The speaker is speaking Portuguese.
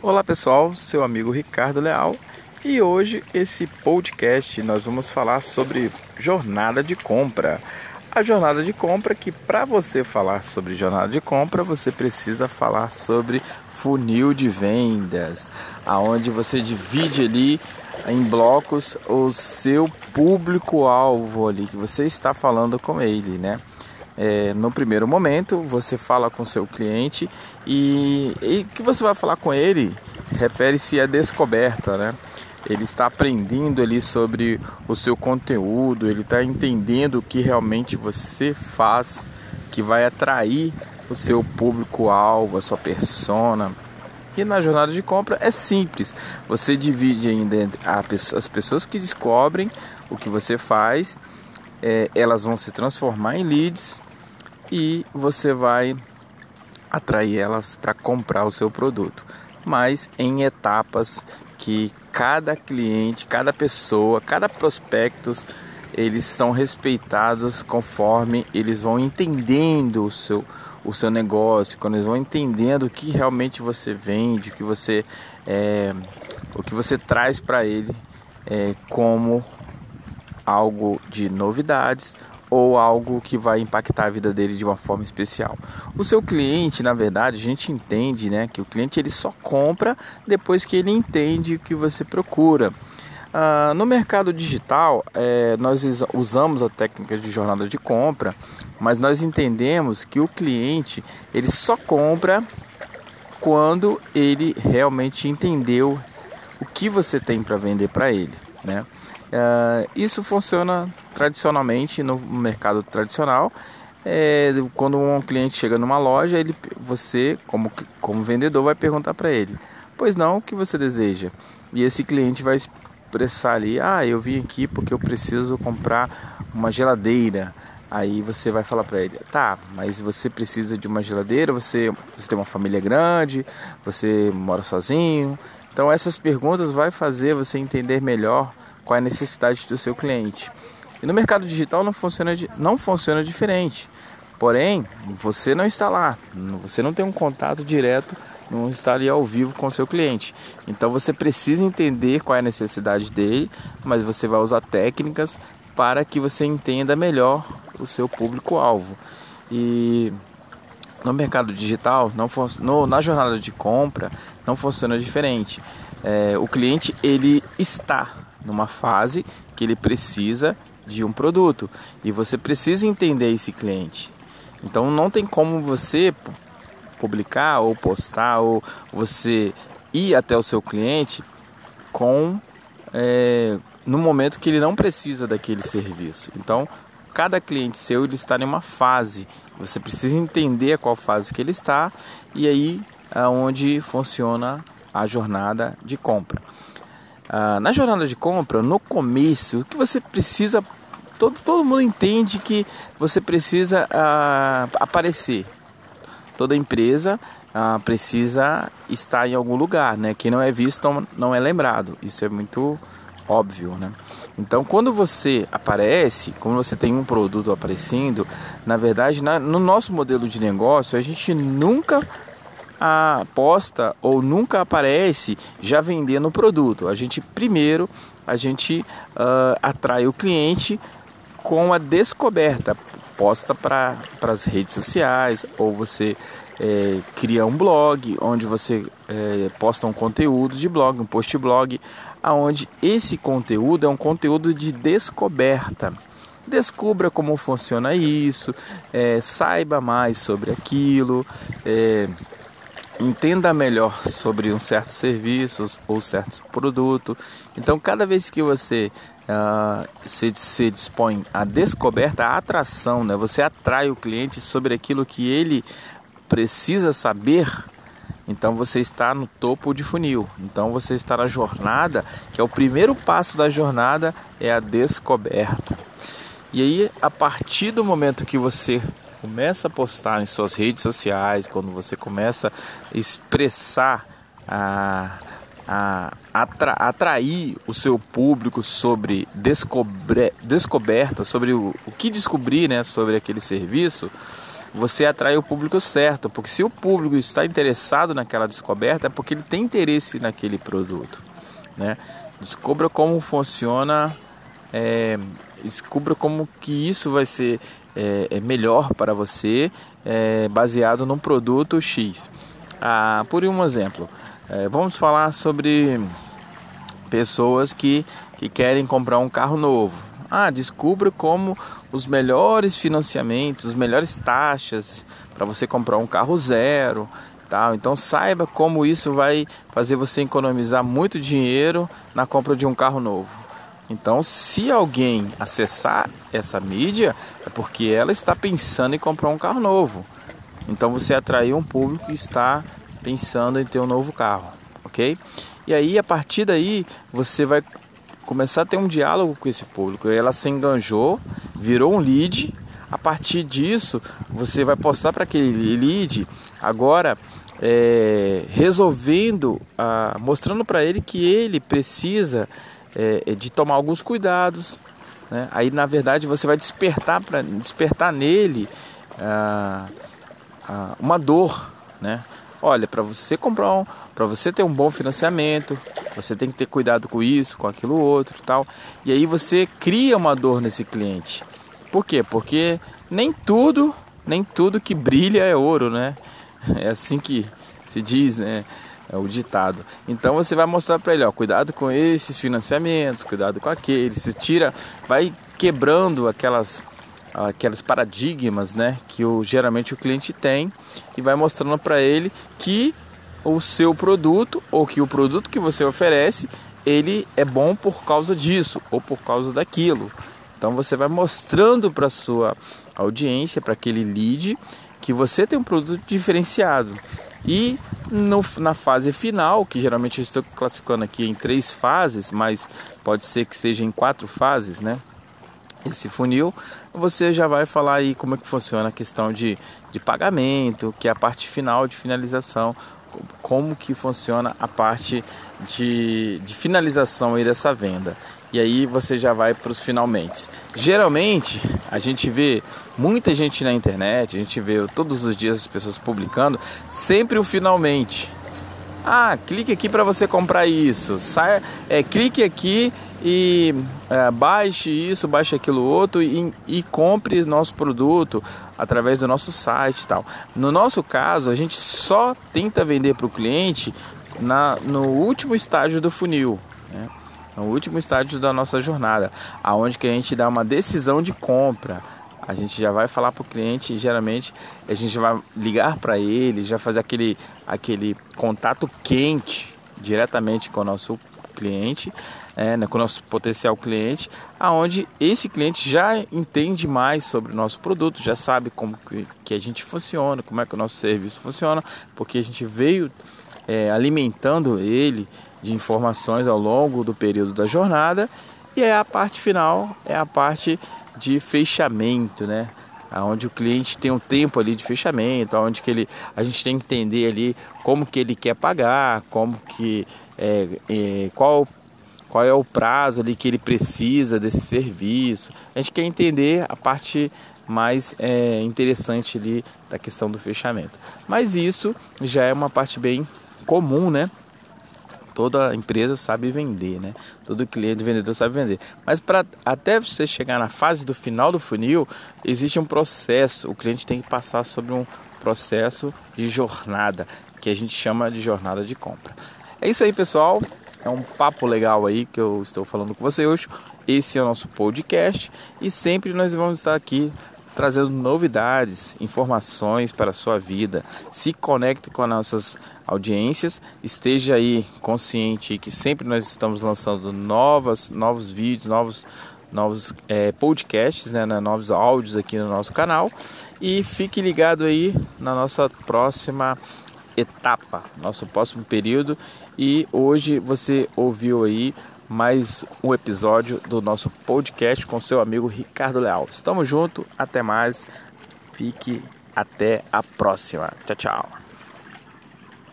Olá pessoal, seu amigo Ricardo Leal e hoje esse podcast nós vamos falar sobre jornada de compra. A jornada de compra que para você falar sobre jornada de compra você precisa falar sobre funil de vendas, aonde você divide ali em blocos o seu público alvo ali que você está falando com ele, né? É, no primeiro momento, você fala com seu cliente e o que você vai falar com ele refere-se à descoberta, né? Ele está aprendendo ali sobre o seu conteúdo, ele está entendendo o que realmente você faz, que vai atrair o seu público-alvo, a sua persona. E na jornada de compra é simples. Você divide ainda as pessoas que descobrem o que você faz, é, elas vão se transformar em leads e você vai atrair elas para comprar o seu produto, mas em etapas que cada cliente, cada pessoa, cada prospecto eles são respeitados conforme eles vão entendendo o seu o seu negócio, quando eles vão entendendo o que realmente você vende, o que você é, o que você traz para ele é, como algo de novidades ou algo que vai impactar a vida dele de uma forma especial. O seu cliente, na verdade, a gente entende, né, que o cliente ele só compra depois que ele entende o que você procura. Ah, no mercado digital, é, nós usamos a técnica de jornada de compra, mas nós entendemos que o cliente ele só compra quando ele realmente entendeu o que você tem para vender para ele, né? Uh, isso funciona tradicionalmente no mercado tradicional. É, quando um cliente chega numa loja, ele, você, como, como vendedor, vai perguntar para ele: Pois não, o que você deseja? E esse cliente vai expressar ali: Ah, eu vim aqui porque eu preciso comprar uma geladeira. Aí você vai falar para ele: Tá, mas você precisa de uma geladeira? Você, você tem uma família grande? Você mora sozinho? Então essas perguntas vai fazer você entender melhor qual é a necessidade do seu cliente. E no mercado digital não funciona, não funciona diferente. Porém, você não está lá, você não tem um contato direto, não está ali ao vivo com o seu cliente. Então você precisa entender qual é a necessidade dele, mas você vai usar técnicas para que você entenda melhor o seu público-alvo. E no mercado digital, não, no, na jornada de compra, não funciona diferente. É, o cliente ele está numa fase que ele precisa de um produto e você precisa entender esse cliente. Então não tem como você publicar ou postar ou você ir até o seu cliente com é, no momento que ele não precisa daquele serviço. Então cada cliente seu ele está em uma fase. Você precisa entender qual fase que ele está e aí aonde funciona a jornada de compra. Ah, na jornada de compra, no começo, o que você precisa. Todo, todo mundo entende que você precisa ah, aparecer. Toda empresa ah, precisa estar em algum lugar, né? Quem não é visto não é lembrado. Isso é muito óbvio, né? Então, quando você aparece, quando você tem um produto aparecendo, na verdade, na, no nosso modelo de negócio, a gente nunca aposta ou nunca aparece já vendendo o produto. A gente primeiro a gente uh, atrai o cliente com a descoberta, posta para as redes sociais ou você é, cria um blog onde você é, posta um conteúdo de blog, um post blog, aonde esse conteúdo é um conteúdo de descoberta. Descubra como funciona isso, é, saiba mais sobre aquilo, é, entenda melhor sobre um certo serviço ou certo produto. Então, cada vez que você uh, se, se dispõe à descoberta, à atração, né? você atrai o cliente sobre aquilo que ele precisa saber. Então você está no topo de funil. Então você está na jornada, que é o primeiro passo da jornada, é a descoberta. E aí, a partir do momento que você começa a postar em suas redes sociais, quando você começa a expressar, a, a atra, atrair o seu público sobre descobre, descoberta, sobre o, o que descobrir né, sobre aquele serviço, você atrai o público certo, porque se o público está interessado naquela descoberta, é porque ele tem interesse naquele produto. Né? Descubra como funciona, é, descubra como que isso vai ser é, é melhor para você, é, baseado num produto X. Ah, por um exemplo, é, vamos falar sobre pessoas que, que querem comprar um carro novo. Ah, descubra como os melhores financiamentos, as melhores taxas para você comprar um carro zero, tal. Então saiba como isso vai fazer você economizar muito dinheiro na compra de um carro novo. Então, se alguém acessar essa mídia, é porque ela está pensando em comprar um carro novo. Então, você atraiu um público que está pensando em ter um novo carro, ok? E aí, a partir daí, você vai começar a ter um diálogo com esse público. Ela se enganjou, virou um lead. A partir disso, você vai postar para aquele lead agora é, resolvendo, ah, mostrando para ele que ele precisa é, de tomar alguns cuidados. Né? Aí, na verdade, você vai despertar, pra, despertar nele ah, ah, uma dor. Né? Olha, para você comprar um, para você ter um bom financiamento, você tem que ter cuidado com isso, com aquilo outro, tal. E aí você cria uma dor nesse cliente. Por quê? Porque nem tudo, nem tudo que brilha é ouro, né? É assim que se diz, né? É o ditado. Então você vai mostrar para ele, ó, cuidado com esses financiamentos, cuidado com aqueles, se tira, vai quebrando aquelas aqueles paradigmas, né, que o, geralmente o cliente tem e vai mostrando para ele que o seu produto ou que o produto que você oferece ele é bom por causa disso ou por causa daquilo. Então você vai mostrando para sua audiência, para aquele lead, que você tem um produto diferenciado. E no, na fase final, que geralmente eu estou classificando aqui em três fases, mas pode ser que seja em quatro fases, né? Esse funil, você já vai falar aí como é que funciona a questão de, de pagamento, que é a parte final de finalização, como que funciona a parte de, de finalização aí dessa venda. E aí você já vai para os finalmente. Geralmente a gente vê muita gente na internet, a gente vê todos os dias as pessoas publicando sempre o finalmente. Ah, clique aqui para você comprar isso. Saia, é, clique aqui e é, baixe isso, baixe aquilo outro e, e compre nosso produto através do nosso site e tal. No nosso caso, a gente só tenta vender para o cliente na, no último estágio do funil, né? no último estágio da nossa jornada, aonde que a gente dá uma decisão de compra. A gente já vai falar para o cliente, geralmente a gente vai ligar para ele, já fazer aquele, aquele contato quente diretamente com o nosso cliente é, né, com o nosso potencial cliente, aonde esse cliente já entende mais sobre o nosso produto, já sabe como que, que a gente funciona, como é que o nosso serviço funciona, porque a gente veio é, alimentando ele de informações ao longo do período da jornada e é a parte final é a parte de fechamento, né? Onde o cliente tem um tempo ali de fechamento, onde que ele, a gente tem que entender ali como que ele quer pagar, como que é, é, qual qual é o prazo ali que ele precisa desse serviço. A gente quer entender a parte mais é, interessante ali da questão do fechamento. Mas isso já é uma parte bem comum, né? Toda empresa sabe vender, né? Todo cliente vendedor sabe vender. Mas para até você chegar na fase do final do funil, existe um processo. O cliente tem que passar sobre um processo de jornada, que a gente chama de jornada de compra. É isso aí, pessoal. É um papo legal aí que eu estou falando com você hoje. Esse é o nosso podcast e sempre nós vamos estar aqui trazendo novidades, informações para a sua vida. Se conecte com as nossas audiências, esteja aí consciente que sempre nós estamos lançando novas, novos vídeos, novos, novos é, podcasts, né, né, novos áudios aqui no nosso canal. E fique ligado aí na nossa próxima etapa, nosso próximo período. E hoje você ouviu aí mais um episódio do nosso podcast com seu amigo Ricardo Leal. Estamos juntos, até mais, fique até a próxima. Tchau, tchau.